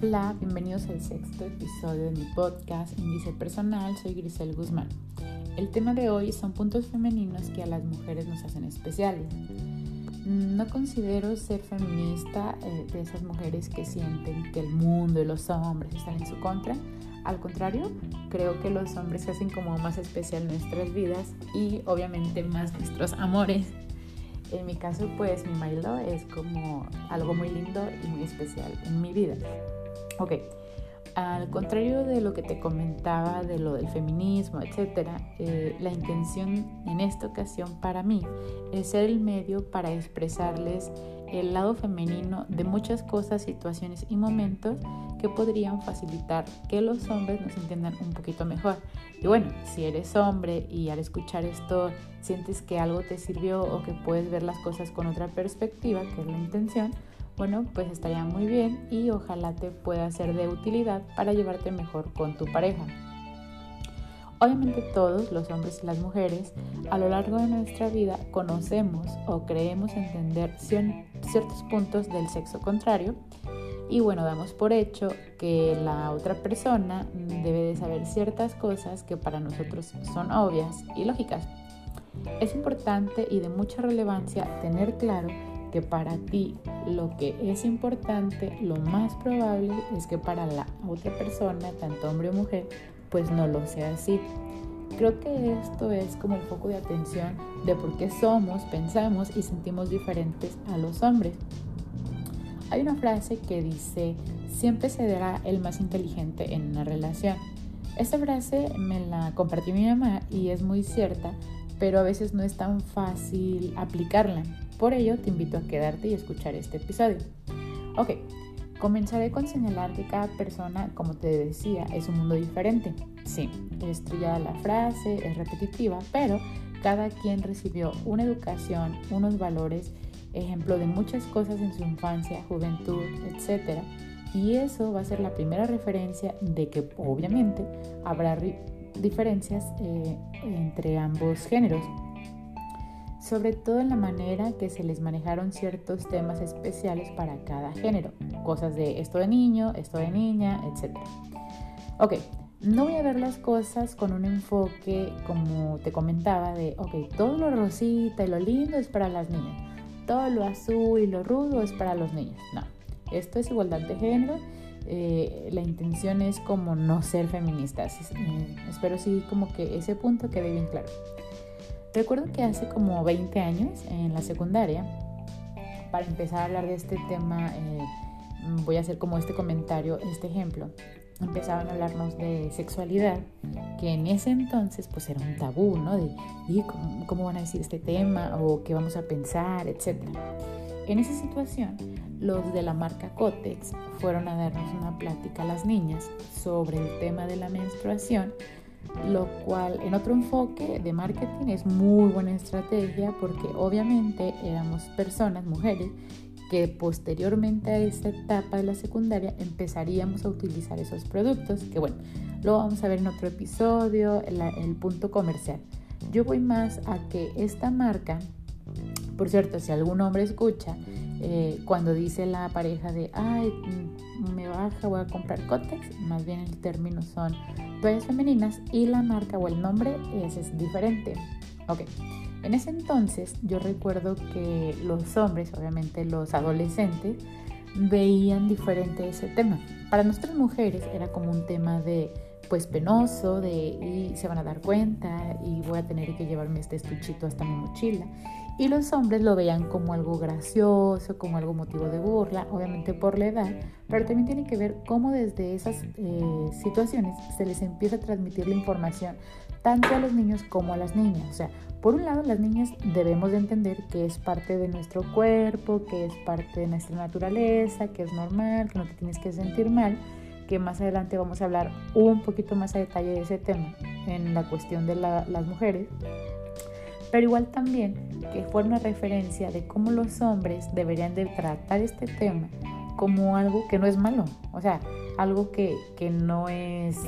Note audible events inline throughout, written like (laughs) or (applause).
Hola, bienvenidos al sexto episodio de mi podcast Índice Personal. Soy Grisel Guzmán. El tema de hoy son puntos femeninos que a las mujeres nos hacen especiales. No considero ser feminista eh, de esas mujeres que sienten que el mundo y los hombres están en su contra. Al contrario, creo que los hombres hacen como más especial nuestras vidas y obviamente más nuestros amores. En mi caso, pues mi Milo es como algo muy lindo y muy especial en mi vida. Ok, al contrario de lo que te comentaba de lo del feminismo, etc., eh, la intención en esta ocasión para mí es ser el medio para expresarles el lado femenino de muchas cosas, situaciones y momentos que podrían facilitar que los hombres nos entiendan un poquito mejor. Y bueno, si eres hombre y al escuchar esto sientes que algo te sirvió o que puedes ver las cosas con otra perspectiva, que es la intención, bueno, pues estaría muy bien y ojalá te pueda ser de utilidad para llevarte mejor con tu pareja. Obviamente todos, los hombres y las mujeres, a lo largo de nuestra vida conocemos o creemos entender ciertos puntos del sexo contrario y bueno, damos por hecho que la otra persona debe de saber ciertas cosas que para nosotros son obvias y lógicas. Es importante y de mucha relevancia tener claro que para ti lo que es importante, lo más probable es que para la otra persona, tanto hombre o mujer, pues no lo sea así. Creo que esto es como el foco de atención de por qué somos, pensamos y sentimos diferentes a los hombres. Hay una frase que dice, siempre se dará el más inteligente en una relación. Esta frase me la compartió mi mamá y es muy cierta, pero a veces no es tan fácil aplicarla. Por ello, te invito a quedarte y escuchar este episodio. Ok, comenzaré con señalar que cada persona, como te decía, es un mundo diferente. Sí, es trillada la frase, es repetitiva, pero cada quien recibió una educación, unos valores, ejemplo de muchas cosas en su infancia, juventud, etc. Y eso va a ser la primera referencia de que obviamente habrá diferencias eh, entre ambos géneros sobre todo en la manera que se les manejaron ciertos temas especiales para cada género, cosas de esto de niño, esto de niña, etc. Ok, no voy a ver las cosas con un enfoque como te comentaba de, ok, todo lo rosita y lo lindo es para las niñas, todo lo azul y lo rudo es para los niños. No, esto es igualdad de género. Eh, la intención es como no ser feministas. Eh, espero sí como que ese punto quede bien claro. Recuerdo que hace como 20 años en la secundaria, para empezar a hablar de este tema, eh, voy a hacer como este comentario, este ejemplo. Empezaban a hablarnos de sexualidad, que en ese entonces pues era un tabú, ¿no? De ¿cómo, cómo van a decir este tema o qué vamos a pensar, etcétera. En esa situación, los de la marca Cotex fueron a darnos una plática a las niñas sobre el tema de la menstruación lo cual en otro enfoque de marketing es muy buena estrategia porque obviamente éramos personas, mujeres, que posteriormente a esta etapa de la secundaria empezaríamos a utilizar esos productos, que bueno, lo vamos a ver en otro episodio, el, punto comercial. Yo voy más a que esta marca, por cierto, si algún hombre escucha, eh, cuando dice la pareja de, ay, mm, me baja, voy a comprar Cotex, más bien el término son toallas femeninas y la marca o el nombre es diferente. Ok, en ese entonces yo recuerdo que los hombres, obviamente los adolescentes, veían diferente ese tema. Para nuestras mujeres era como un tema de pues penoso, de y se van a dar cuenta y voy a tener que llevarme este estuchito hasta mi mochila. Y los hombres lo veían como algo gracioso, como algo motivo de burla, obviamente por la edad, pero también tiene que ver cómo desde esas eh, situaciones se les empieza a transmitir la información tanto a los niños como a las niñas. O sea, por un lado las niñas debemos de entender que es parte de nuestro cuerpo, que es parte de nuestra naturaleza, que es normal, que no te tienes que sentir mal, que más adelante vamos a hablar un poquito más a detalle de ese tema en la cuestión de las mujeres pero igual también que una referencia de cómo los hombres deberían de tratar este tema como algo que no es malo, o sea, algo que, no es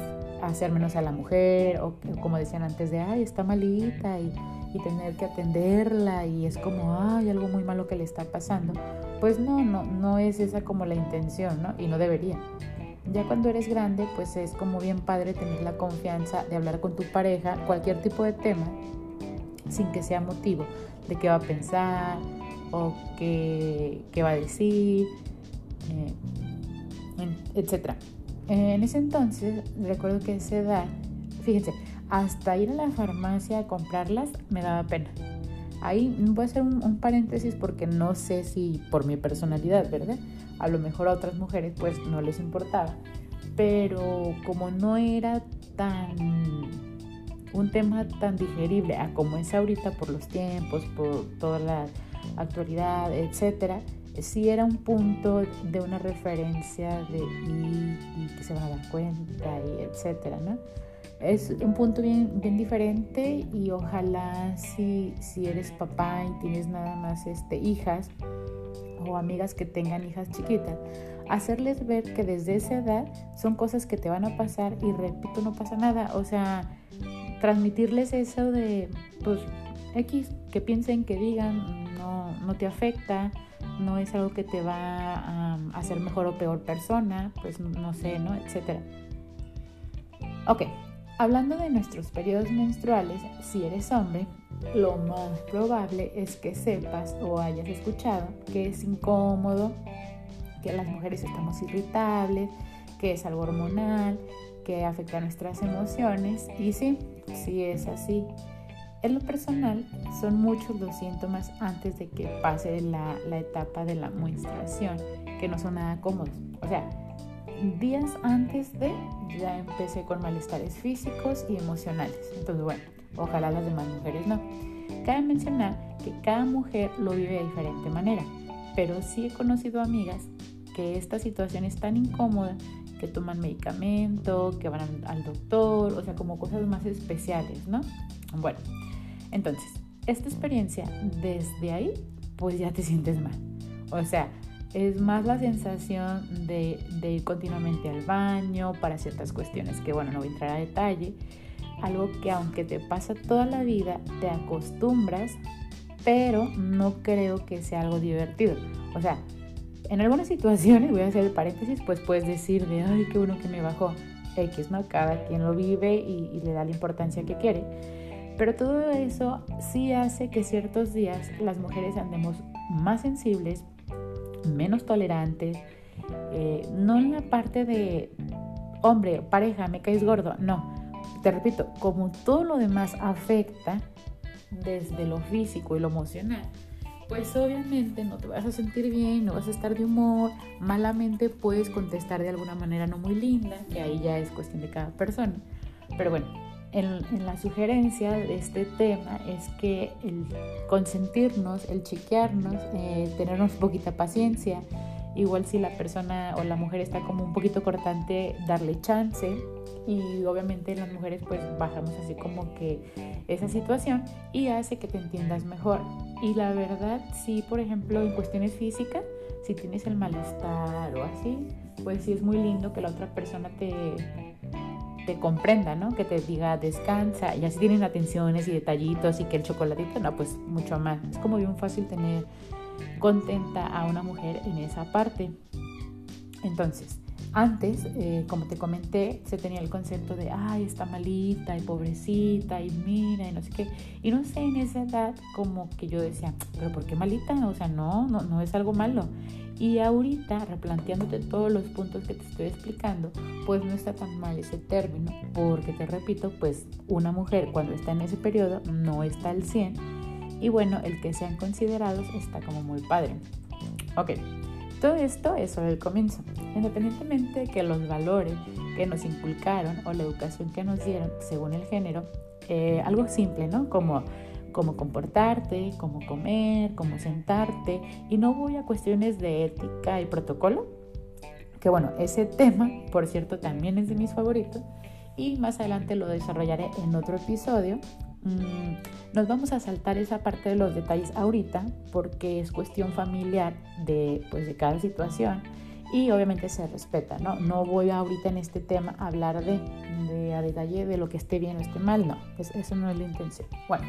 hacer menos a la mujer o como decían antes de, ay, está malita y, y tener que atenderla y es como, ay, algo muy malo que le está pasando. Pues no, no, no es esa como la intención, ¿no? Y no debería. Ya cuando eres grande, pues es como bien padre tener la confianza de hablar con tu pareja cualquier tipo de tema sin que sea motivo de qué va a pensar o qué, va a decir, eh, etc. En ese entonces, recuerdo que esa edad, fíjense, hasta ir a la farmacia a comprarlas me daba pena. Ahí voy a hacer un, paréntesis porque no sé si por mi personalidad, ¿verdad? A lo mejor a otras mujeres pues no les importaba. Pero como no era tan un tema tan digerible a como es ahorita por los tiempos, por toda la actualidad, etcétera, sí era un punto de una referencia de y, que se van a dar cuenta y etcétera, ¿no? es un punto bien, bien diferente y ojalá si, si eres papá y tienes nada más este, hijas o amigas que tengan hijas chiquitas, hacerles ver que desde esa edad son cosas que te van a pasar y repito, no pasa nada. O sea, transmitirles eso de, pues, X, que piensen, que digan, no, no te afecta, no es algo que te va a hacer mejor o peor persona, pues no sé, ¿no? Etcétera. Ok, Hablando de nuestros periodos menstruales, si eres hombre, lo más probable es que sepas o hayas escuchado que es incómodo, que las mujeres estamos irritables, que es algo hormonal, que afecta nuestras emociones y sí, sí es así. En lo personal, son muchos los síntomas antes de que pase la, la etapa de la menstruación, que no son nada cómodos. O sea, días antes de ya empecé con malestares físicos y emocionales. Entonces, bueno, ojalá las demás mujeres no. Cabe mencionar que cada mujer lo vive de diferente manera, pero sí he conocido amigas que esta situación es tan incómoda que toman medicamento, que van al doctor, o sea, como cosas más especiales, ¿no? Bueno, entonces, esta experiencia desde ahí, pues ya te sientes mal. O sea, es más la sensación de, ir continuamente al baño para ciertas cuestiones que, bueno, no voy a entrar a detalle. Algo que aunque te pasa toda la vida, te acostumbras, pero no creo que sea algo divertido. O sea, en algunas situaciones, (laughs) voy a hacer el paréntesis, pues puedes decir de, ay, qué bueno que me bajó X, ¿no? Cada quien lo vive y, le da la importancia que quiere. Pero todo eso sí hace que ciertos días las mujeres andemos más sensibles, menos tolerantes, eh, no en la parte de, hombre, pareja, me caes gordo, no. Te repito, como todo lo demás afecta desde lo físico y lo emocional, pues obviamente no te vas a sentir bien, no vas a estar de humor, malamente puedes contestar de alguna manera no muy linda, que ahí ya es cuestión de cada persona. Pero bueno, en, la sugerencia de este tema es que el consentirnos, el chequearnos, eh, tenernos poquita paciencia, igual si la persona o la mujer está como un poquito cortante, darle chance y obviamente las mujeres pues bajamos así como que esa situación y hace que te entiendas mejor. Y la verdad, si por ejemplo en cuestiones físicas, si tienes el malestar o así, pues sí es muy lindo que la otra persona te comprenda, ¿no? Que te diga descansa y así tienen atenciones y detallitos y que el chocolatito, no, pues mucho más. Es como bien fácil tener contenta a una mujer en esa parte. Entonces, antes, eh, como te comenté, se tenía el concepto de, ay, está malita y pobrecita y mira y no sé qué. Y no sé, en esa edad como que yo decía, pero ¿por qué malita? O sea, no, no, no es algo malo. Y ahorita, replanteándote todos los puntos que te estoy explicando, pues no está tan mal ese término, porque te repito, pues una mujer cuando está en ese periodo no está al 100 y bueno, el que sean considerados está como muy padre. Ok, todo esto es solo el comienzo. Independientemente de que los valores que nos inculcaron o la educación que nos dieron según el género, eh, algo simple, ¿no? Como cómo comportarte, cómo comer, cómo sentarte. Y no voy a cuestiones de ética y protocolo, que bueno, ese tema, por cierto, también es de mis favoritos. Y más adelante lo desarrollaré en otro episodio. Mm, nos vamos a saltar esa parte de los detalles ahorita porque es cuestión familiar de, pues, de cada situación y obviamente se respeta, ¿no? No voy ahorita en este tema a hablar de, de a detalle de lo que esté bien o esté mal, no, eso no es la intención. Bueno,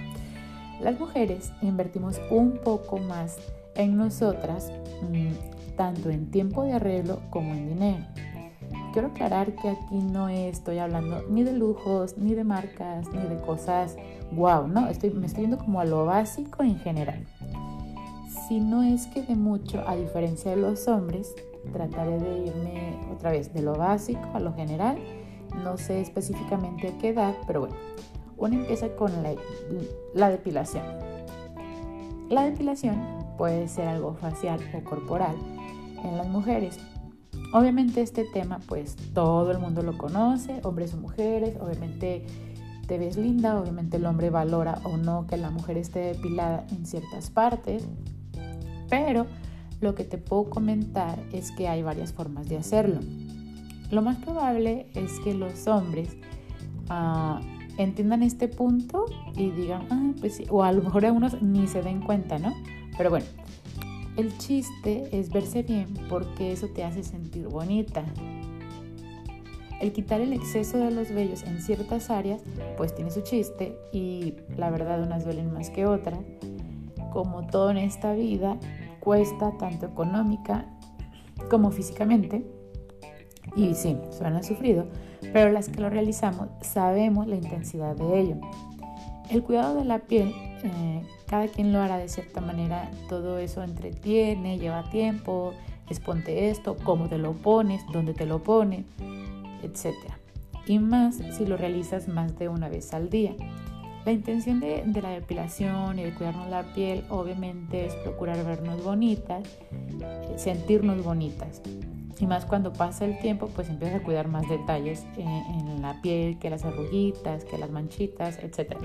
las mujeres invertimos un poco más en nosotras, mm, tanto en tiempo de arreglo como en dinero. Quiero aclarar que aquí no estoy hablando ni de lujos, ni de marcas, ni de cosas wow, ¿no? Estoy, me estoy yendo como a lo básico en general. Si no es que de mucho, a diferencia de los hombres, trataré de irme otra vez de lo básico a lo general. No sé específicamente a qué edad, pero bueno, uno empieza con la, la depilación. La depilación puede ser algo facial o corporal en las mujeres. Obviamente este tema pues todo el mundo lo conoce, hombres o mujeres, obviamente te ves linda, obviamente el hombre valora o no que la mujer esté depilada en ciertas partes, pero lo que te puedo comentar es que hay varias formas de hacerlo. Lo más probable es que los hombres uh, entiendan este punto y digan, ah, pues sí, o a lo mejor algunos ni se den cuenta, ¿no? Pero bueno, el chiste es verse bien porque eso te hace sentir bonita. El quitar el exceso de los vellos en ciertas áreas, pues tiene su chiste y la verdad unas duelen más que otras. Como todo en esta vida, cuesta tanto económica como físicamente. Y sí, suena sufrido, pero las que lo realizamos sabemos la intensidad de ello. El cuidado de la piel, eh, cada quien lo hará de cierta manera, todo eso entretiene, lleva tiempo, es ponte esto, cómo te lo pones, dónde te lo pones, etc. Y más si lo realizas más de una vez al día. La intención de, la depilación y de cuidarnos la piel obviamente es procurar vernos bonitas, eh, sentirnos bonitas. Y más cuando pasa el tiempo, pues empiezas a cuidar más detalles en, en la piel, que las arruguitas, que las manchitas, etc.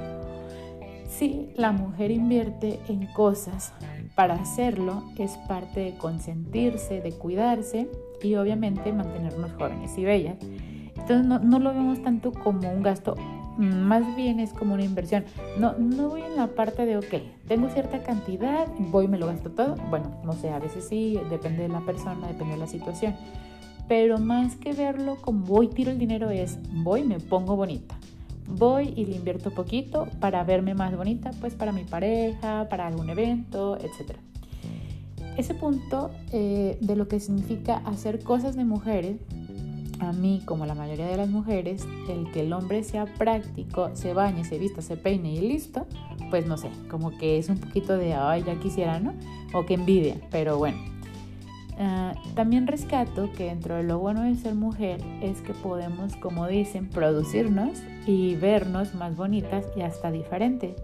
Si la mujer invierte en cosas para hacerlo, es parte de consentirse, de cuidarse y obviamente mantenernos jóvenes y bellas. Entonces no, no, lo vemos tanto como un gasto más bien es como una inversión. No, no voy en la parte de, ok, tengo cierta cantidad, voy y me lo gasto todo. Bueno, no sé, a veces sí, depende de la persona, depende de la situación. Pero más que verlo como voy, tiro el dinero, es voy, me pongo bonita. Voy y le invierto poquito para verme más bonita, pues para mi pareja, para algún evento, etc. Ese punto eh, de lo que significa hacer cosas de mujeres a mí, como la mayoría de las mujeres, el que el hombre sea práctico, se bañe, se vista, se peine y listo, pues no sé, como que es un poquito de, ay, ya quisiera, ¿no? O que envidia, pero bueno. Ah, también rescato que dentro de lo bueno de ser mujer es que podemos, como dicen, producirnos y vernos más bonitas y hasta diferentes.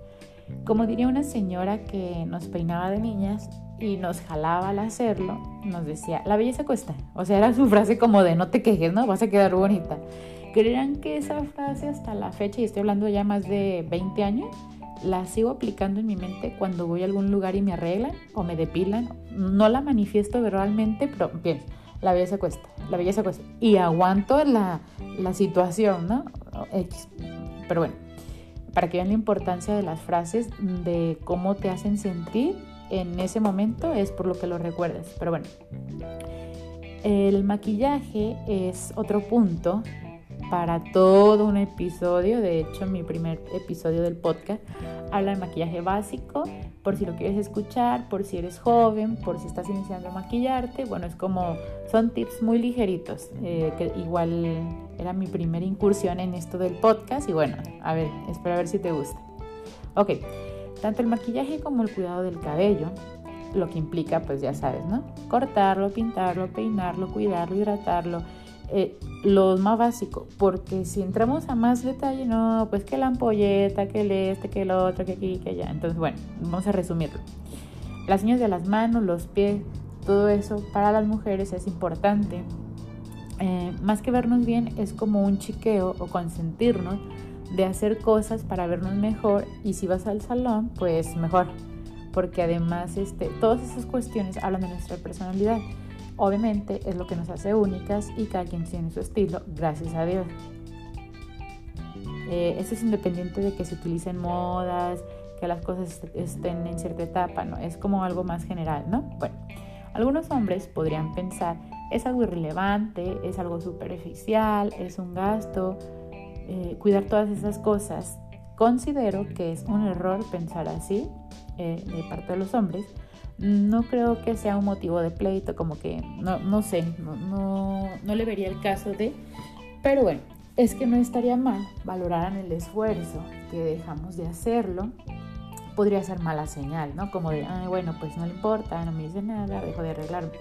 Como diría una señora que nos peinaba de niñas, y nos jalaba al hacerlo, nos decía, la belleza cuesta. O sea, era su frase como de no te quejes, ¿no? Vas a quedar bonita. Creerán que esa frase hasta la fecha, y estoy hablando ya más de 20 años, la sigo aplicando en mi mente cuando voy a algún lugar y me arreglan o me depilan. No la manifiesto verbalmente, pero bien, la belleza cuesta, la belleza cuesta. Y aguanto la, la situación, ¿no? Pero bueno, para que vean la importancia de las frases, de cómo te hacen sentir en ese momento es por lo que lo recuerdas. Pero bueno, el maquillaje es otro punto para todo un episodio. De hecho, mi primer episodio del podcast habla de maquillaje básico, por si lo quieres escuchar, por si eres joven, por si estás iniciando a maquillarte. Bueno, es como, son tips muy ligeritos, eh, que igual era mi primera incursión en esto del podcast y bueno, a ver, espero a ver si te gusta. Ok, tanto el maquillaje como el cuidado del cabello, lo que implica, pues ya sabes, ¿no? Cortarlo, pintarlo, peinarlo, cuidarlo, hidratarlo, eh, lo más básico, porque si entramos a más detalle, no, pues que la ampolleta, que el este, que el otro, que aquí, que allá. Entonces, bueno, vamos a resumirlo. Las uñas de las manos, los pies, todo eso para las mujeres es importante. Eh, más que vernos bien, es como un chiqueo o consentirnos de hacer cosas para vernos mejor y si vas al salón, pues mejor, porque además este, todas esas cuestiones hablan de nuestra personalidad. Obviamente es lo que nos hace únicas y cada quien tiene su estilo, gracias a Dios. Eh, eso es independiente de que se utilicen modas, que las cosas estén en cierta etapa, ¿no? Es como algo más general, ¿no? Bueno, algunos hombres podrían pensar, es algo irrelevante, es algo superficial, es un gasto, eh, cuidar todas esas cosas. Considero que es un error pensar así eh, de parte de los hombres, no creo que sea un motivo de pleito, como que no, no sé, no, no, le vería el caso de, pero bueno, es que no estaría mal valorar el esfuerzo que dejamos de hacerlo. Podría ser mala señal, ¿no? Como de, ay, bueno, pues no le importa, no me dice nada, dejo de arreglarme.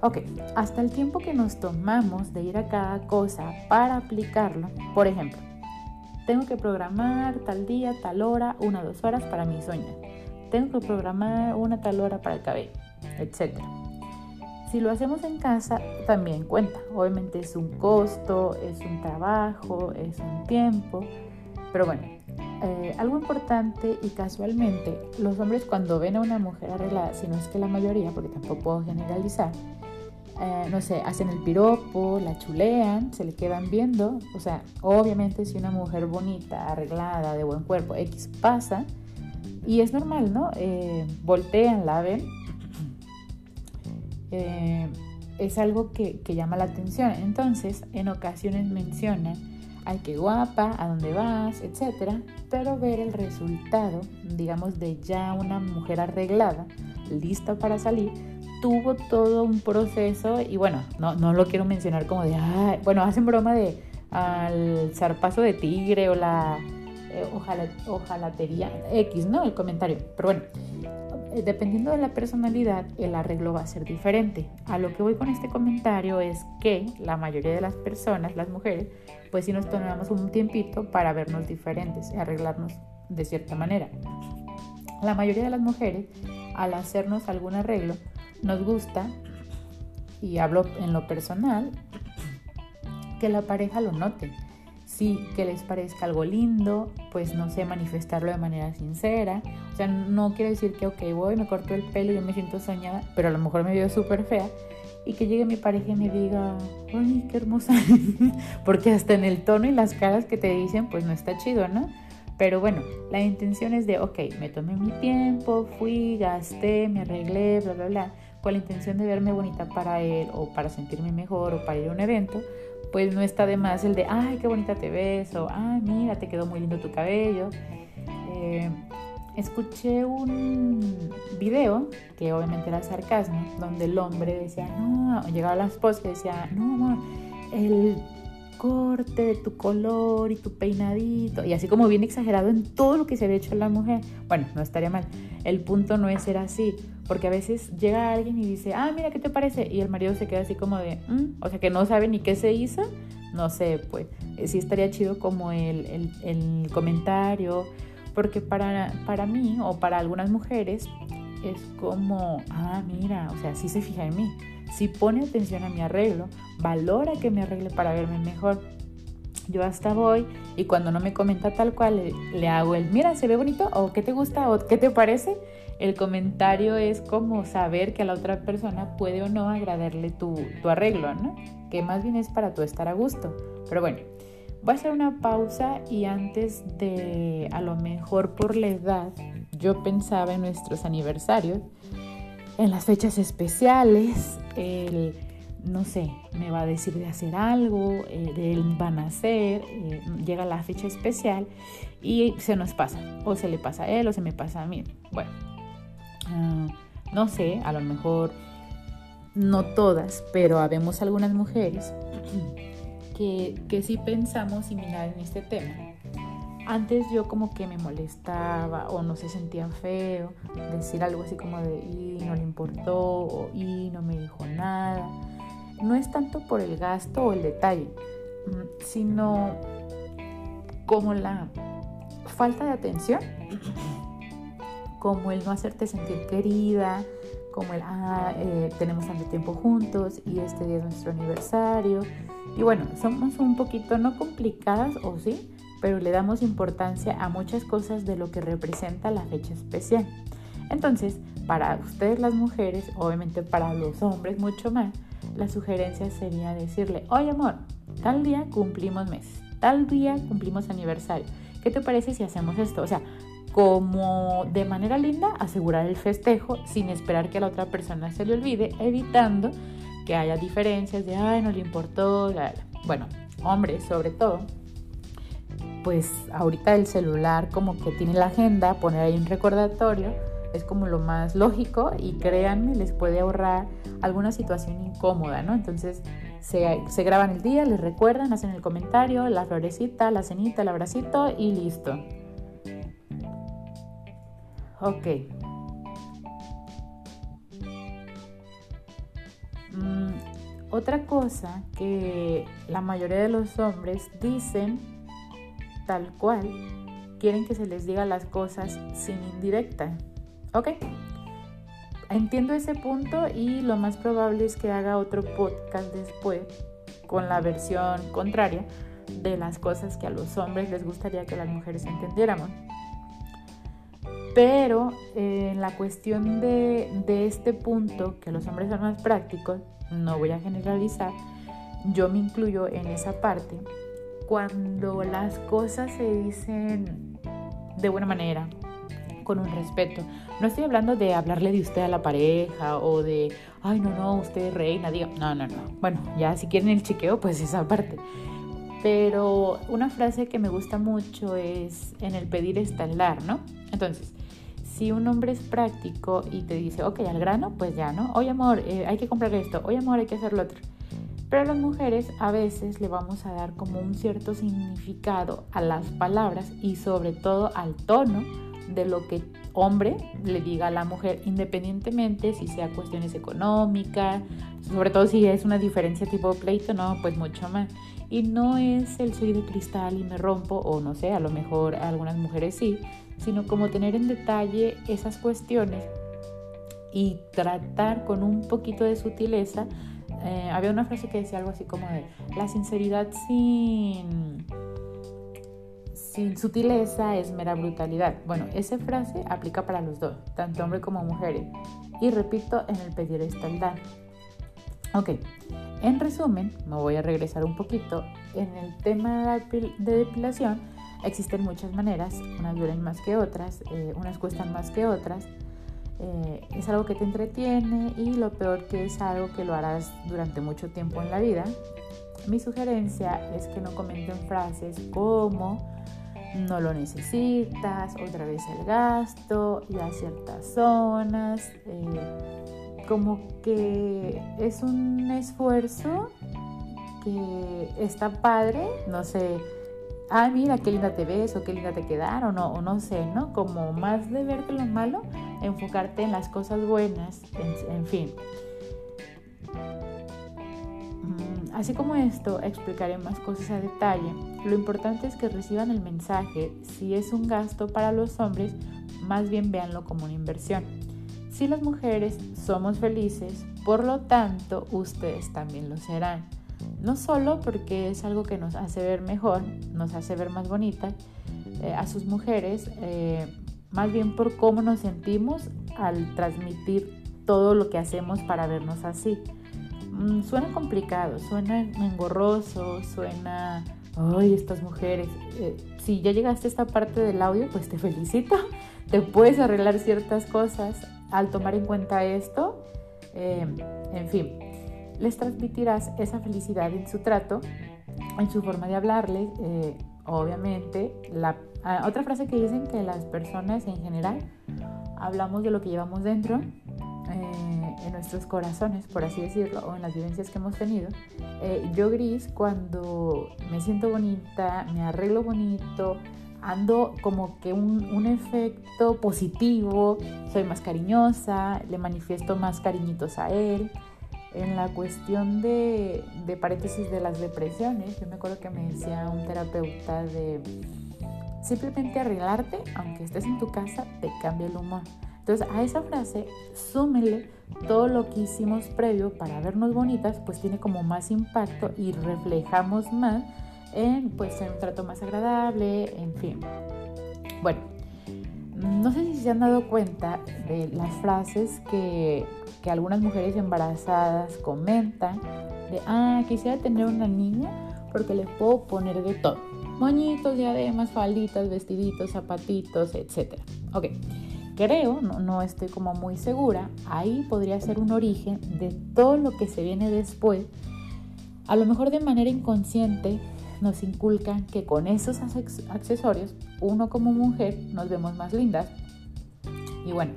Ok, hasta el tiempo que nos tomamos de ir a cada cosa para aplicarlo, por ejemplo, tengo que programar tal día, tal hora, una o dos horas para mi sueño. Tengo que programar una tal hora para el cabello, etc. Si lo hacemos en casa, también cuenta. Obviamente es un costo, es un trabajo, es un tiempo. Pero bueno, eh, algo importante y casualmente, los hombres cuando ven a una mujer arreglada, si no es que la mayoría, porque tampoco puedo generalizar, eh, no sé, hacen el piropo, la chulean, se le quedan viendo. O sea, obviamente si una mujer bonita, arreglada, de buen cuerpo, X pasa, y es normal, ¿no? Eh, voltean, la ven. Eh, es algo que, que, llama la atención. Entonces, en ocasiones mencionan, ay, qué guapa, a dónde vas, etcétera, pero ver el resultado, digamos, de ya una mujer arreglada, lista para salir, tuvo todo un proceso y bueno, no, no lo quiero mencionar como de, bueno, hacen broma de al zarpazo de tigre o la eh, ojalá, ojalatería X, ¿no? El comentario. Pero bueno, eh, dependiendo de la personalidad, el arreglo va a ser diferente. A lo que voy con este comentario es que la mayoría de las personas, las mujeres, pues sí nos tomamos un tiempito para vernos diferentes y arreglarnos de cierta manera. La mayoría de las mujeres, al hacernos algún arreglo, nos gusta, y hablo en lo personal, que la pareja lo note. Sí, que les parezca algo lindo, pues no sé, manifestarlo de manera sincera. O sea, no quiere decir que, ok, voy, me corto el pelo y yo me siento soñada, pero a lo mejor me veo súper fea. Y que llegue mi pareja y me diga, ay, qué hermosa. (laughs) Porque hasta en el tono y las caras que te dicen, pues no está chido, ¿no? Pero bueno, la intención es de, ok, me tomé mi tiempo, fui, gasté, me arreglé, bla, bla, bla con la intención de verme bonita para él o para sentirme mejor o para ir a un evento, pues no está de más el de, ay, qué bonita te ves o, ay, mira, te quedó muy lindo tu cabello. Eh, escuché un video, que obviamente era sarcasmo, donde el hombre decía, no, llegaba la esposa y decía, no, amor, el corte de tu color y tu peinadito, y así como bien exagerado en todo lo que se había hecho la mujer. Bueno, no estaría mal. El punto no es ser así, porque a veces llega alguien y dice, ah, mira, ¿qué te parece? Y el marido se queda así como de, mm", o sea, que no sabe ni qué se hizo. No sé, pues eh, sí estaría chido como el, el, el comentario, porque para, para mí o para algunas mujeres es como, ah, mira, o sea, sí se fija en mí si pone atención a mi arreglo, valora que me arregle para verme mejor. Yo hasta voy y cuando no me comenta tal cual, le, hago el, mira, se ve bonito o qué te gusta o qué te parece. El comentario es como saber que a la otra persona puede o no agradarle tu, tu arreglo, ¿no? Que más bien es para tú estar a gusto. Pero bueno, voy a hacer una pausa y antes de, a lo mejor por la edad, yo pensaba en nuestros aniversarios en las fechas especiales, él, no sé, me va a decir de hacer algo, eh, de él van a hacer, eh, llega la fecha especial y se nos pasa, o se le pasa a él o se me pasa a mí. Bueno, ah, no sé, a lo mejor no todas, pero habemos algunas mujeres (clears throat) que, que sí pensamos similar en este tema antes yo como que me molestaba o no se sentía feo decir algo así como de y no le importó o y no me dijo nada. No es tanto por el gasto o el detalle, mm, sino como la falta de atención, como el no hacerte sentir querida, como el, ah, eh, tenemos tanto tiempo juntos y este día es nuestro aniversario. Y bueno, somos un poquito no complicadas, o sí, pero le damos importancia a muchas cosas de lo que representa la fecha especial. Entonces, para ustedes las mujeres, obviamente para los hombres mucho más, la sugerencia sería decirle, oye amor, tal día cumplimos mes, tal día cumplimos aniversario. ¿Qué te parece si hacemos esto? O sea, como de manera linda asegurar el festejo sin esperar que a la otra persona se le olvide, evitando que haya diferencias de, ay, no le importó, bueno, hombres sobre todo, pues ahorita el celular como que tiene la agenda, poner ahí un recordatorio, es como lo más lógico y créanme, les puede ahorrar alguna situación incómoda, ¿no? Entonces se, graban el día, les recuerdan, hacen el comentario, la florecita, la cenita, el abracito y listo. Ok. Mm, otra cosa que la mayoría de los hombres dicen tal cual, quieren que se les diga las cosas sin indirecta. ¿Ok? Entiendo ese punto y lo más probable es que haga otro podcast después con la versión contraria de las cosas que a los hombres les gustaría que las mujeres entendiéramos. Pero eh, en la cuestión de, de este punto, que los hombres son más prácticos, no voy a generalizar, yo me incluyo en esa parte, cuando las cosas se dicen de buena manera, con un respeto. No estoy hablando de hablarle de usted a la pareja o de, ay, no, no, usted es reina, diga, no, no, no. Bueno, ya si quieren el chiqueo, pues esa parte. Pero una frase que me gusta mucho es en el pedir está el dar, ¿no? Entonces, si un hombre es práctico y te dice, ok, al grano, pues ya, ¿no? Oye, amor, eh, hay que comprar esto. Oye, amor, hay que hacer lo otro. Pero a las mujeres a veces le vamos a dar como un cierto significado a las palabras y sobre todo al tono de lo que hombre le diga a la mujer, independientemente si sea cuestiones económicas, sobre todo si es una diferencia tipo pleito, no, pues mucho más. Y no es el soy de cristal y me rompo, o no sé, a lo mejor a algunas mujeres sí, sino como tener en detalle esas cuestiones y tratar con un poquito de sutileza. Eh, había una frase que decía algo así como de, la sinceridad sin, sin sutileza es mera brutalidad. Bueno, esa frase aplica para los dos, tanto hombres como mujeres. Y repito, en el pedir está el dar. Ok, en resumen, me voy a regresar un poquito. En el tema de depilación, Existen muchas maneras, unas duelen más que otras, eh, unas cuestan más que otras. Eh, es algo que te entretiene y lo peor que es algo que lo harás durante mucho tiempo en la vida. Mi sugerencia es que no comenten frases como no lo necesitas, otra vez el gasto, ya ciertas zonas, eh, como que es un esfuerzo que está padre, no sé, ah, mira, qué linda te ves o qué linda te quedaron o, o no sé, ¿no? Como más de verte lo malo, enfocarte en las cosas buenas, en, fin. Así como esto, explicaré más cosas a detalle. Lo importante es que reciban el mensaje. Si es un gasto para los hombres, más bien véanlo como una inversión. Si las mujeres somos felices, por lo tanto, ustedes también lo serán. No solo porque es algo que nos hace ver mejor, nos hace ver más bonitas eh, a sus mujeres, eh, más bien por cómo nos sentimos al transmitir todo lo que hacemos para vernos así. Mm, suena complicado, suena engorroso, suena, ay, estas mujeres. Eh, si ya llegaste a esta parte del audio, pues te (laughs) felicito. Te puedes arreglar ciertas cosas al tomar en cuenta esto. en fin, les transmitirás esa felicidad en su trato, en su forma de hablarles. Eh, obviamente, la ah, otra frase que dicen que las personas en general hablamos de lo que llevamos dentro, eh, en nuestros corazones, por así decirlo, o en las vivencias que hemos tenido. Eh, yo gris, cuando me siento bonita, me arreglo bonito, ando como que un, un, efecto positivo, soy más cariñosa, le manifiesto más cariñitos a él en la cuestión de, de, paréntesis de las depresiones, yo me acuerdo que me decía un terapeuta de simplemente arreglarte, aunque estés en tu casa, te cambia el humor. Entonces a esa frase súmele todo lo que hicimos previo para vernos bonitas, pues tiene como más impacto y reflejamos más en pues un trato más agradable, en fin. Bueno, no sé si se han dado cuenta de las frases que que algunas mujeres embarazadas comentan de, ah, quisiera tener una niña porque le puedo poner de todo. Moñitos, diademas, falditas, vestiditos, zapatitos, etc. Ok, creo, no, no estoy como muy segura, ahí podría ser un origen de todo lo que se viene después. A lo mejor de manera inconsciente nos inculcan que con esos accesorios, uno como mujer nos vemos más lindas. Y bueno,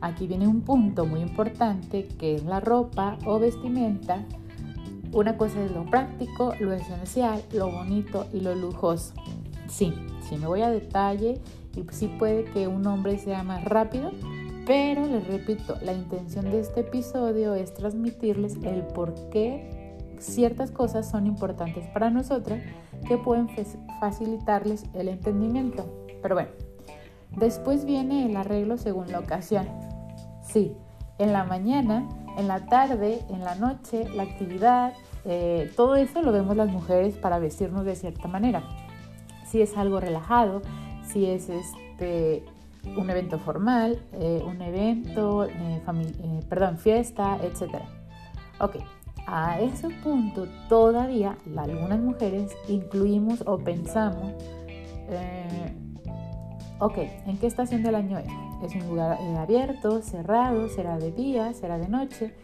Aquí viene un punto muy importante que es la ropa o vestimenta. Una cosa es lo práctico, lo esencial, lo bonito y lo lujoso. Sí, sí me voy a detalle y sí puede que un hombre sea más rápido, pero les repito, la intención de este episodio es transmitirles el por qué ciertas cosas son importantes para nosotras que pueden facilitarles el entendimiento. Pero bueno, después viene el arreglo según la ocasión. Sí, en la mañana, en la tarde, en la noche, la actividad, eh, todo eso lo vemos las mujeres para vestirnos de cierta manera. Si es algo relajado, si es este un evento formal, eh, un evento, eh, perdón, fiesta, etc. Ok, a ese punto todavía algunas mujeres incluimos o pensamos, ok, ¿en qué estación del año es? Es un lugar eh, abierto, cerrado, será de día, será de noche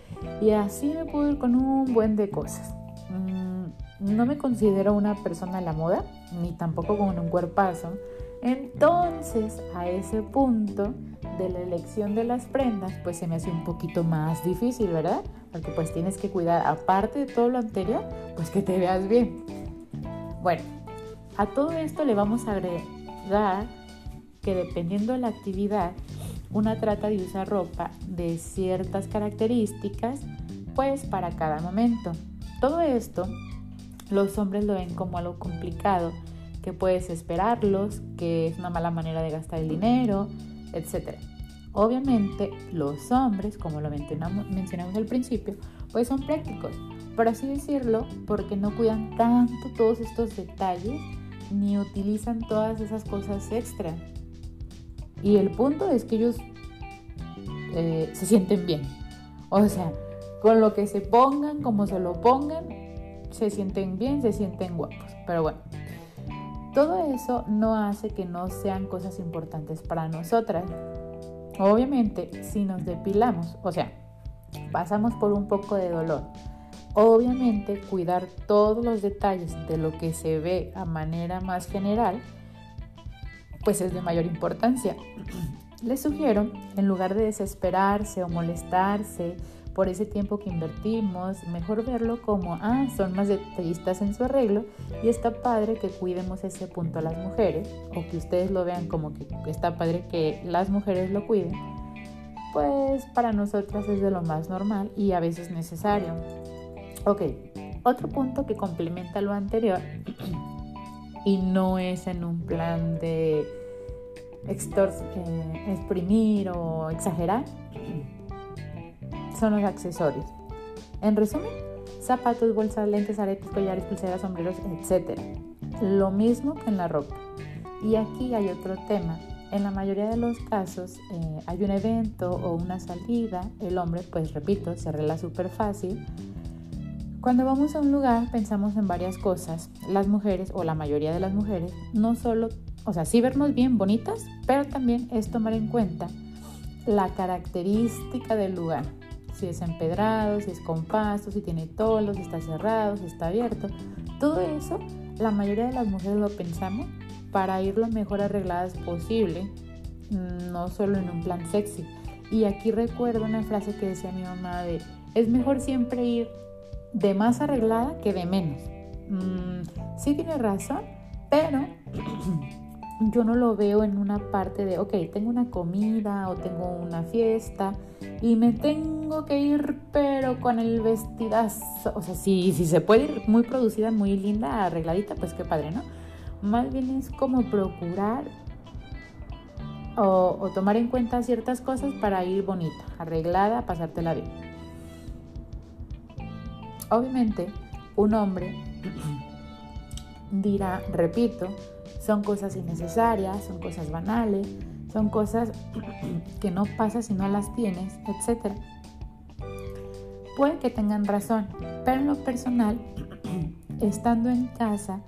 y así me puedo ir con un buen de cosas. Mm, no me considero una persona a la moda, ni tampoco con un cuerpazo. Entonces, a ese punto de la elección de las prendas, pues se me hace un poquito más difícil, ¿verdad? Porque pues tienes que cuidar, aparte de todo lo anterior, pues que te veas bien. Bueno, a todo esto le vamos a agregar que dependiendo de la actividad, una trata de usar ropa de ciertas características, pues para cada momento. Todo esto los hombres lo ven como algo complicado, que puedes esperarlos, que es una mala manera de gastar el dinero, etc. Obviamente los hombres, como lo mencionamos, mencionamos al principio, pues son prácticos, por así decirlo, porque no cuidan tanto todos estos detalles ni utilizan todas esas cosas extra y el punto es que ellos eh, se sienten bien. O sea, con lo que se pongan, como se lo pongan, se sienten bien, se sienten guapos. Pero bueno, todo eso no hace que no sean cosas importantes para nosotras. Obviamente, si nos depilamos, o sea, pasamos por un poco de dolor. Obviamente, cuidar todos los detalles de lo que se ve a manera más general pues es de mayor importancia. (clears throat) Les sugiero, en lugar de desesperarse o molestarse por ese tiempo que invertimos, mejor verlo como, ah, son más detallistas en su arreglo y está padre que cuidemos ese punto a las mujeres, o que ustedes lo vean como que está padre que las mujeres lo cuiden, pues para nosotras es de lo más normal y a veces necesario. Ok, otro punto que complementa lo anterior (clears throat) y no es en un plan de exprimir o exagerar, son los accesorios. En resumen, zapatos, bolsas, lentes, aretes, collares, pulseras, sombreros, etc. Lo mismo que en la ropa. Y aquí hay otro tema. En la mayoría de los casos eh, hay un evento o una salida, el hombre, pues repito, se arregla súper fácil cuando vamos a un lugar pensamos en varias cosas. Las mujeres, o la mayoría de las mujeres, no solo, o sea, sí vernos bien, bonitas, pero también es tomar en cuenta la característica del lugar. Si es empedrado, si es con pasto, si tiene tolos, si está cerrado, si está abierto. Todo eso, la mayoría de las mujeres lo pensamos para ir lo mejor arregladas posible, no solo en un plan sexy. Y aquí recuerdo una frase que decía mi mamá de, es mejor siempre ir de más arreglada que de menos. Mm, sí tiene razón, pero yo no lo veo en una parte de, ok, tengo una comida o tengo una fiesta y me tengo que ir, pero con el vestidazo. O sea, si, se puede ir muy producida, muy linda, arregladita, pues qué padre, ¿no? Más bien es como procurar o, o tomar en cuenta ciertas cosas para ir bonita, arreglada, pasártela bien. Obviamente, un hombre dirá, repito, son cosas innecesarias, son cosas banales, son cosas que no pasa si no las tienes, etc. Puede que tengan razón, pero en lo personal, (clears throat) estando en casa,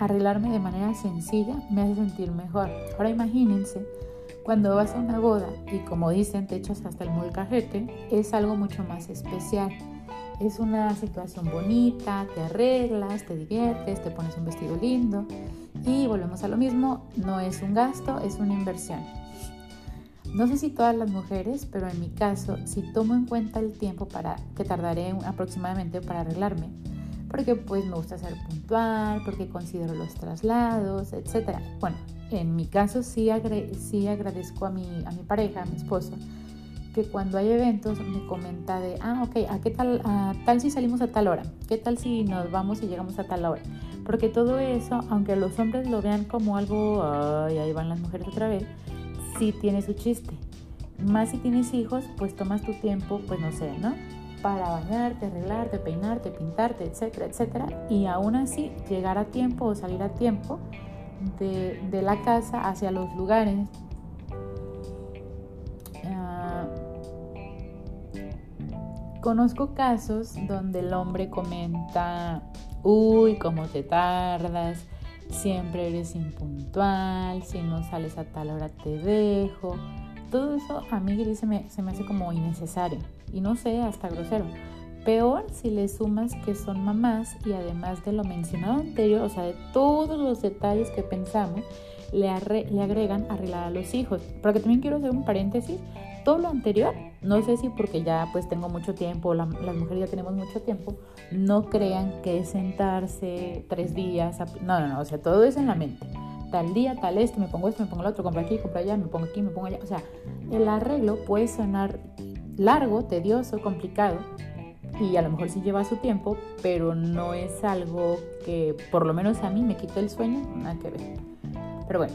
arreglarme de manera sencilla me hace sentir mejor. Ahora imagínense cuando vas a una boda y como dicen, te echas hasta el molcajete, es algo mucho más especial es una situación bonita, te arreglas, te diviertes, te pones un vestido lindo y volvemos a lo mismo, no es un gasto, es una inversión. no sé si todas las mujeres, pero en mi caso, si tomo en cuenta el tiempo para que tardaré aproximadamente para arreglarme, porque pues me gusta ser puntual, porque considero los traslados, etc. Bueno, en mi caso sí, sí agradezco a mi, a mi pareja, a mi esposo, que cuando hay eventos me comenta de, ah, ok, ¿a qué tal, a tal si salimos a tal hora? ¿Qué tal si nos vamos y llegamos a tal hora? Porque todo eso, aunque los hombres lo vean como algo, ay, ahí van las mujeres otra vez, sí tiene su chiste. Más si tienes hijos, pues tomas tu tiempo, pues no sé, ¿no? Para bañarte, arreglarte, peinarte, pintarte, etcétera, etcétera. Y aún así llegar a tiempo o salir a tiempo de, de la casa hacia los lugares Conozco casos donde el hombre comenta, uy, cómo te tardas, siempre eres impuntual, si no sales a tal hora te dejo. Todo eso a mí se me, se me hace como innecesario y no sé, hasta grosero. Peor si le sumas que son mamás y además de lo mencionado anterior, o sea, de todos los detalles que pensamos, le, le agregan arreglar a los hijos. Porque también quiero hacer un paréntesis todo lo anterior, no sé si porque ya pues tengo mucho tiempo, las mujeres ya tenemos mucho tiempo, no crean que sentarse tres días, no, no, no, o sea, todo es en la mente. Tal día, tal esto, me pongo esto, me pongo el otro, compro aquí, compro allá, me pongo aquí, me pongo allá. O sea, el arreglo puede sonar largo, tedioso, complicado, y a lo mejor sí lleva su tiempo, pero no es algo que por lo menos a mí me quite el sueño, nada que ver. Pero bueno,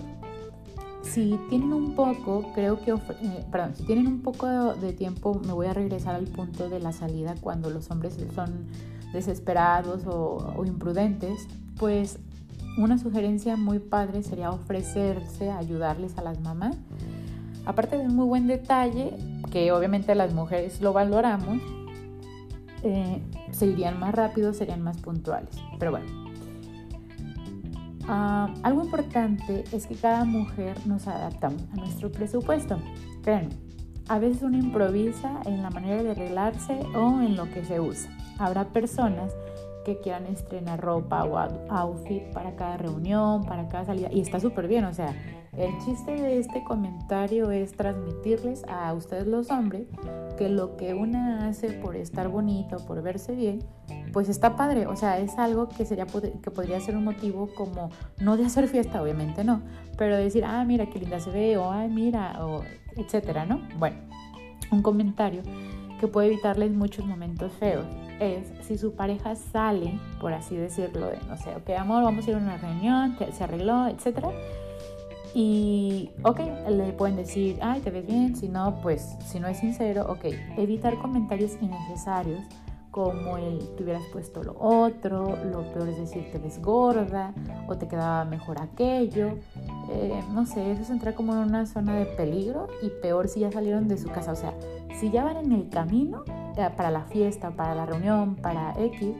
si tienen un poco, creo que, eh, perdón, si tienen un poco de tiempo, me voy a regresar al punto de la salida cuando los hombres son desesperados o, imprudentes, pues una sugerencia muy padre sería ofrecerse a ayudarles a las mamás. Aparte de un muy buen detalle, que obviamente las mujeres lo valoramos, eh, se irían más rápido, serían más puntuales. Pero bueno, Ah, algo importante es que cada mujer nos adaptamos a nuestro presupuesto. Créanme, a veces uno improvisa en la manera de arreglarse o en lo que se usa. Habrá personas que quieran estrenar ropa o outfit para cada reunión, para cada salida. Y está súper bien, o sea, el chiste de este comentario es transmitirles a ustedes los hombres que lo que una hace por estar bonito, por verse bien, pues está padre. O sea, es algo que, sería, que podría ser un motivo como, no de hacer fiesta, obviamente no, pero de decir, ah, mira qué linda se ve, o ay, mira, o etcétera, ¿no? Bueno, un comentario que puede evitarles muchos momentos feos es si su pareja sale, por así decirlo, de no sé, ok, amor, vamos a ir a una reunión, se arregló, etcétera y, ok, le pueden decir, ay, te ves bien, si no, pues, si no es sincero, ok, evitar comentarios innecesarios como el te hubieras puesto lo otro, lo peor es decir te ves gorda o te quedaba mejor aquello. Eh, no sé, eso es entrar como en una zona de peligro y peor si ya salieron de su casa. O sea, si ya van en el camino eh, para la fiesta, para la reunión, para X,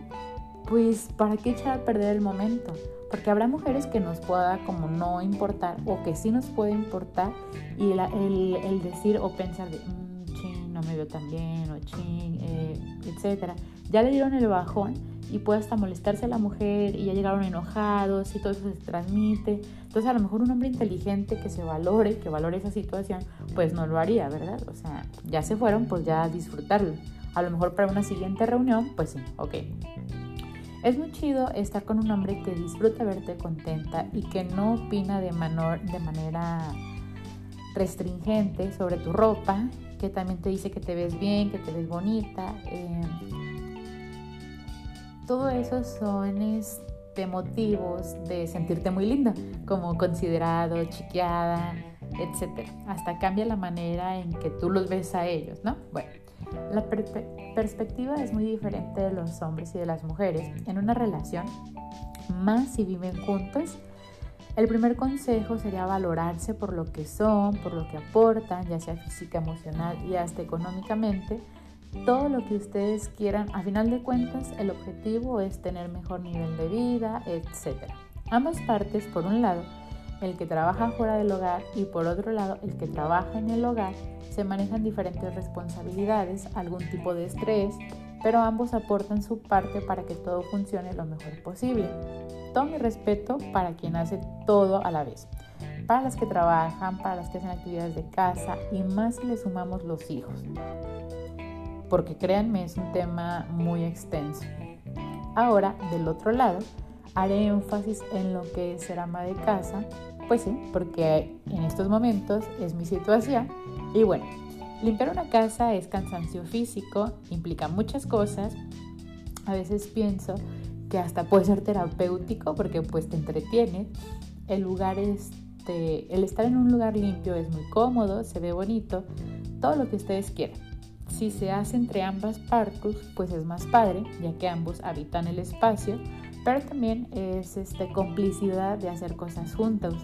pues ¿para qué echar a perder el momento? Porque habrá mujeres que nos pueda como no importar o que sí nos puede importar y el, decir o pensar de, mmm, ching, no me veo tan bien o ching, eh, etcétera. Ya le dieron el bajón y puede hasta molestarse a la mujer y ya llegaron enojados y todo eso se transmite. Entonces a lo mejor un hombre inteligente que se valore, que valore esa situación, pues no lo haría, ¿verdad? O sea, ya se fueron, pues ya disfrutarlo. A lo mejor para una siguiente reunión, pues sí, ok. Es muy chido estar con un hombre que disfruta verte contenta y que no opina de, de manera restringente sobre tu ropa, que también te dice que te ves bien, que te ves bonita. Eh, todo eso son este, motivos de sentirte muy linda, como considerado, chiqueada, etc. Hasta cambia la manera en que tú los ves a ellos, ¿no? Bueno. La perspectiva es muy diferente de los hombres y de las mujeres en una relación, más si viven juntos. El primer consejo sería valorarse por lo que son, por lo que aportan, ya sea física, emocional y hasta económicamente. Todo lo que ustedes quieran, a final de cuentas, el objetivo es tener mejor nivel de vida, etc. Ambas partes, por un lado, el que trabaja fuera del hogar y por otro lado, el que trabaja en el hogar, se manejan diferentes responsabilidades, algún tipo de estrés, pero ambos aportan su parte para que todo funcione lo mejor posible. Todo mi respeto para quien hace todo a la vez. para las que trabajan, para las que hacen actividades de casa y más si le sumamos los hijos. Porque créanme, es un tema muy extenso. Ahora, del otro lado, haré énfasis en lo que es ser ama de casa, pues sí, porque en estos momentos es mi situación. Y bueno, limpiar una casa es cansancio físico, implica muchas cosas. A veces pienso que hasta puede ser terapéutico porque pues te entretiene. El lugar este, el estar en un lugar limpio es muy cómodo, se ve bonito, todo lo que ustedes quieran. Si se hace entre ambas partes, pues es más padre, ya que ambos habitan el espacio, pero también es este, complicidad de hacer cosas juntos.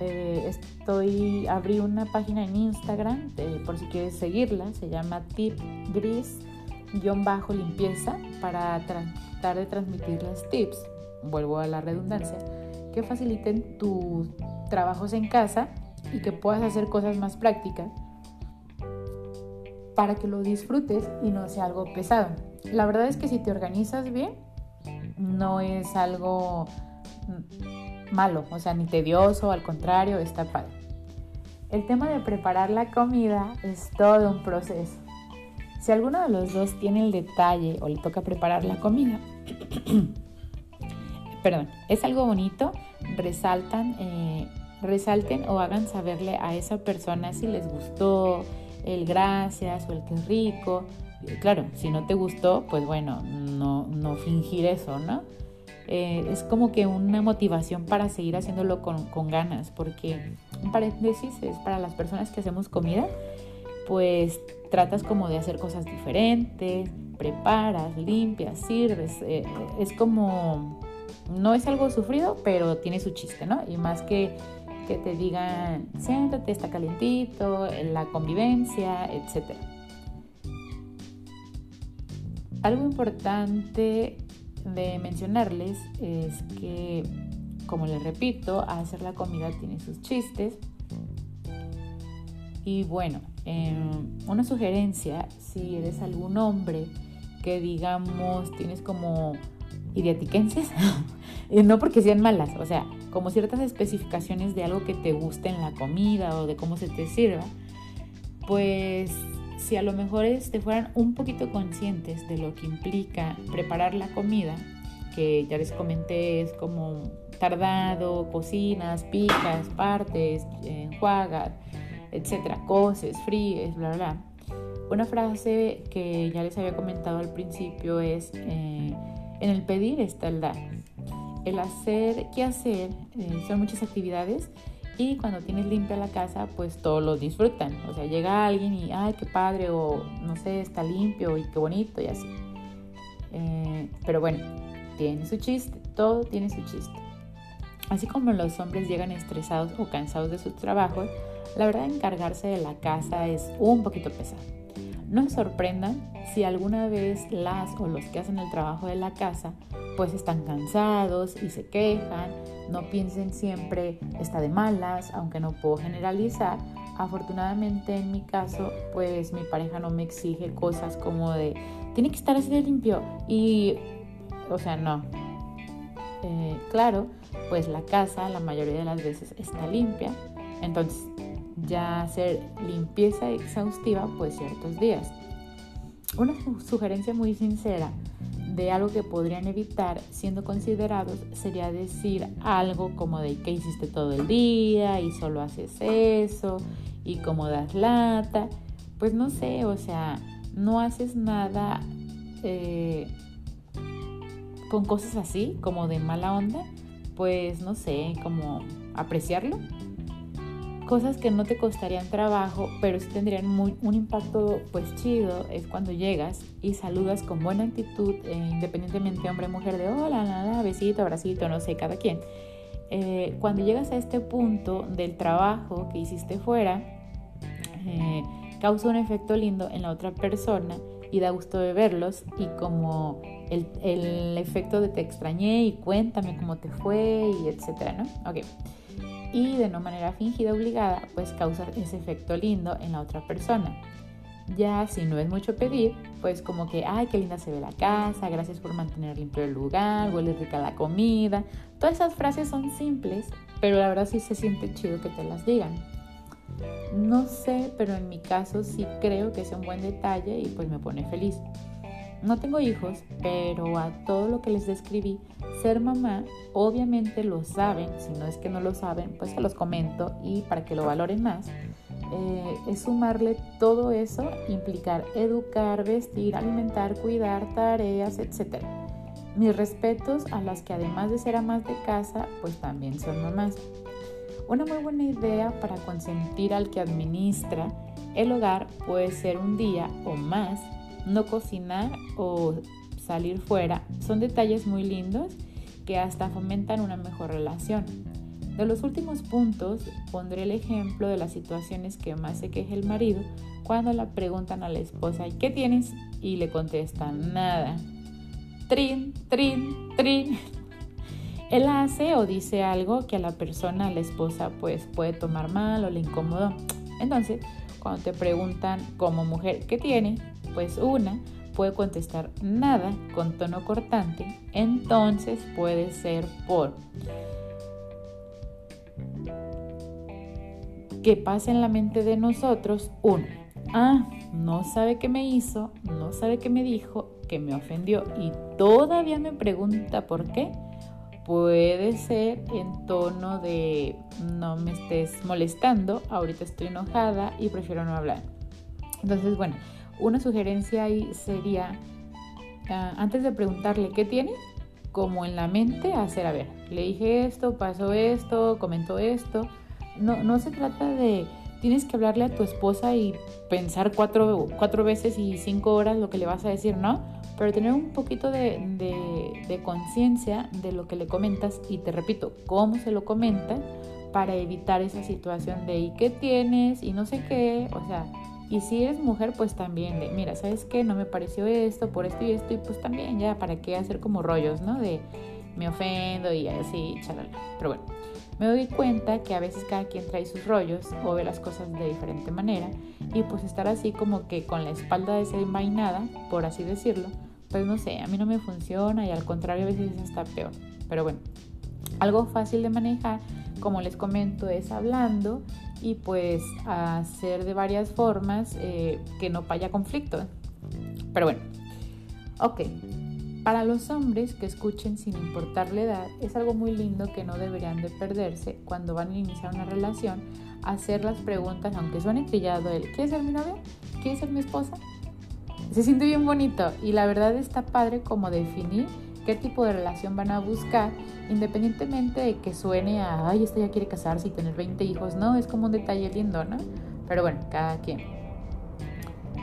Eh, estoy, abrí una página en Instagram, por si quieres seguirla, se llama Tip Gris-limpieza para tratar de transmitir las tips, vuelvo a la redundancia, que faciliten tus trabajos en casa y que puedas hacer cosas más prácticas para que lo disfrutes y no sea algo pesado. La verdad es que si te organizas bien, no es algo malo, o sea, ni tedioso, al contrario, está padre. El tema de preparar la comida es todo un proceso. Si alguno de los dos tiene el detalle o le toca preparar la comida, (coughs) perdón, es algo bonito, resaltan, eh, resalten o hagan saberle a esa persona si les gustó, el gracias o el que es rico. Claro, si no te gustó, pues bueno, no, no fingir eso, ¿no? Eh, es como que una motivación para seguir haciéndolo con, con ganas, porque en paréntesis es para las personas que hacemos comida, pues tratas como de hacer cosas diferentes, preparas, limpias, sirves, eh, es como, no es algo sufrido, pero tiene su chiste, ¿no? Y más que que te digan, siéntate, está calientito, la convivencia, etc. Algo importante de mencionarles es que, como les repito, hacer la comida tiene sus chistes. Y bueno, em, una sugerencia, si eres algún hombre que digamos tienes como idiatiquenses, (laughs) no porque sean malas, o sea, como ciertas especificaciones de algo que te guste en la comida o de cómo se te sirva, pues si a lo mejor te este, fueran un poquito conscientes de lo que implica preparar la comida, que ya les comenté es como tardado, cocinas, picas, partes, enjuagas, etcétera, coces, fríes, bla, bla. Una frase que ya les había comentado al principio es, eh, en el pedir está el dar el hacer, qué hacer, eh, son muchas actividades y cuando tienes limpia la casa, pues todos lo disfrutan. O sea, llega alguien y, ay, qué padre, o no sé, está limpio y qué bonito y así. Eh, pero bueno, tiene su chiste, todo tiene su chiste. Así como los hombres llegan estresados o cansados de su trabajo, la verdad encargarse de la casa es un poquito pesado. No se sorprendan si alguna vez las o los que hacen el trabajo de la casa pues están cansados y se quejan. No piensen siempre está de malas, aunque no puedo generalizar. Afortunadamente en mi caso, pues mi pareja no me exige cosas como de tiene que estar así de limpio y, o sea, no. Eh, claro, pues la casa la mayoría de las veces está limpia, entonces ya hacer limpieza exhaustiva pues ciertos días. Una sugerencia muy sincera de algo que podrían evitar siendo considerados sería decir algo como de que hiciste todo el día y solo haces eso y como das lata. Pues no sé, o sea, no haces nada eh, con cosas así, como de mala onda, pues no sé, como apreciarlo cosas que no te costarían trabajo, pero sí tendrían un impacto pues chido, es cuando llegas y saludas con buena actitud, eh, independientemente hombre o mujer, de hola, la, la, besito, abracito, no sé, cada quien. Eh, cuando llegas a este punto del trabajo que hiciste fuera, eh, causa un efecto lindo en la otra persona y da gusto de verlos y como el, el efecto de te extrañé y cuéntame cómo te fue y etcétera, ¿no? Ok y de no manera fingida obligada, pues causa ese efecto lindo en la otra persona. Ya si no es mucho pedir, pues como que, ay, qué linda se ve la casa, gracias por mantener limpio el lugar, huele rica la comida. Todas esas frases son simples, pero la verdad sí se siente chido que te las digan. No sé, pero en mi caso sí creo que es un buen detalle y pues me pone feliz. No tengo hijos, pero a todo lo que les describí, ser mamá, obviamente lo saben, si no es que no lo saben, pues se los comento y para que lo valoren más, eh, es sumarle todo eso, implicar educar, vestir, alimentar, cuidar, tareas, etc. Mis respetos a las que además de ser amas de casa, pues también son mamás. Una muy buena idea para consentir al que administra el hogar puede ser un día o más no cocinar o salir fuera. Son detalles muy lindos que hasta fomentan una mejor relación. De los últimos puntos pondré el ejemplo de las situaciones que más se queja el marido cuando le preguntan a la esposa ¿qué tienes? y le contestan nada. Trin, trin, trin (laughs) él hace o dice algo que a la persona, a la esposa, pues puede tomar mal o le incomodó. Entonces, cuando te preguntan como mujer, ¿qué tiene? Pues una puede contestar nada con tono cortante, entonces puede ser por que pasa en la mente de nosotros uno, ah, no sabe qué me hizo, no sabe qué me dijo, que me ofendió y todavía me pregunta por qué puede ser en tono de no me estés molestando, ahorita estoy enojada y prefiero no hablar. Entonces, bueno, una sugerencia ahí sería, ah, antes de preguntarle qué tiene, como en la mente, hacer, a ver, le dije esto, pasó esto, comentó esto. No, no se trata de, tienes que hablarle a tu esposa y pensar cuatro, cuatro veces y cinco horas lo que le vas a decir, ¿no? pero tener un poquito de, conciencia de lo que le comentas y te repito, cómo se lo comenta para evitar esa situación de ¿y qué tienes? y no sé qué, o sea, y si eres mujer, pues también de, mira, ¿sabes qué? No me pareció esto, por esto y esto, y pues también ya, ¿para qué hacer como rollos, no? De me ofendo y así, chalala. Pero bueno, me doy cuenta que a veces cada quien trae sus rollos o ve las cosas de diferente manera y pues estar así como que con la espalda desenvainada, por así decirlo, pues no sé, a mí no me funciona y al contrario a veces está peor. Pero bueno, algo fácil de manejar, como les comento, es hablando y pues hacer de varias formas eh, que no haya conflicto. Pero bueno, ok. Para los hombres que escuchen sin importar la edad, es algo muy lindo que no deberían de perderse cuando van a iniciar una relación, hacer las preguntas, aunque suene trillado el ¿quieres ser mi novia? ¿Quieres ser mi esposa? Se siente bien bonito y la verdad está padre como definir qué tipo de relación van a buscar, independientemente de que suene a, ay, esta ya quiere casarse y tener 20 hijos, no, es como un detalle lindo, ¿no? Pero bueno, cada quien.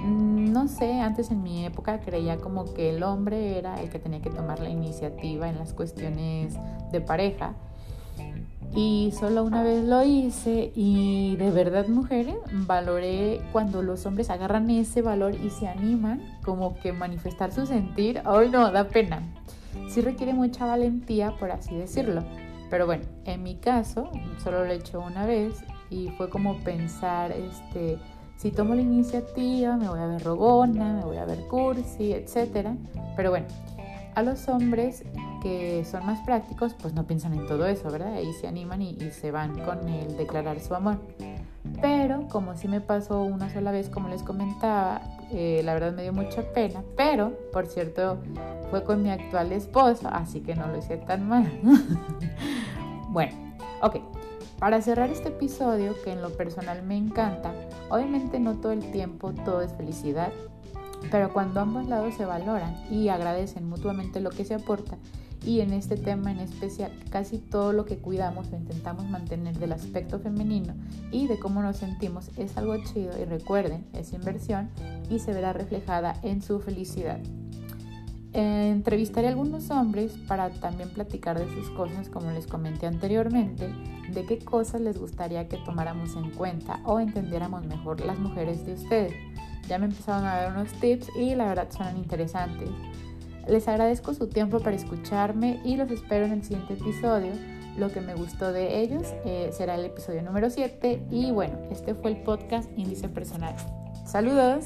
Mm, no sé, antes en mi época creía como que el hombre era el que tenía que tomar la iniciativa en las cuestiones de pareja y solo una vez lo hice y de verdad mujeres valoré cuando los hombres agarran ese valor y se animan como que manifestar su sentir, ay no, da pena. Sí requiere mucha valentía por así decirlo, pero bueno, en mi caso solo lo he hecho una vez y fue como pensar este si tomo la iniciativa me voy a ver rogona, me voy a ver cursi, etcétera, pero bueno, a los hombres que son más prácticos, pues no piensan en todo eso, ¿verdad? Y se animan y, se van con el declarar su amor. Pero como sí me pasó una sola vez, como les comentaba, eh, la verdad me dio mucha pena. Pero, por cierto, fue con mi actual esposo, así que no lo hice tan mal. (laughs) bueno, ok. Para cerrar este episodio, que en lo personal me encanta, obviamente no todo el tiempo todo es felicidad, pero cuando ambos lados se valoran y agradecen mutuamente lo que se aporta, y en este tema en especial casi todo lo que cuidamos o intentamos mantener del aspecto femenino y de cómo nos sentimos es algo chido y recuerden, es inversión y se verá reflejada en su felicidad. Eh, entrevistaré a algunos hombres para también platicar de sus cosas, como les comenté anteriormente, de qué cosas les gustaría que tomáramos en cuenta o entendiéramos mejor las mujeres de ustedes. Ya me empezaron a dar unos tips y la verdad son interesantes. Les agradezco su tiempo para escucharme y los espero en el siguiente episodio. Lo que me gustó de ellos eh, será el episodio número 7 y bueno, este fue el podcast Índice Personal. Saludos.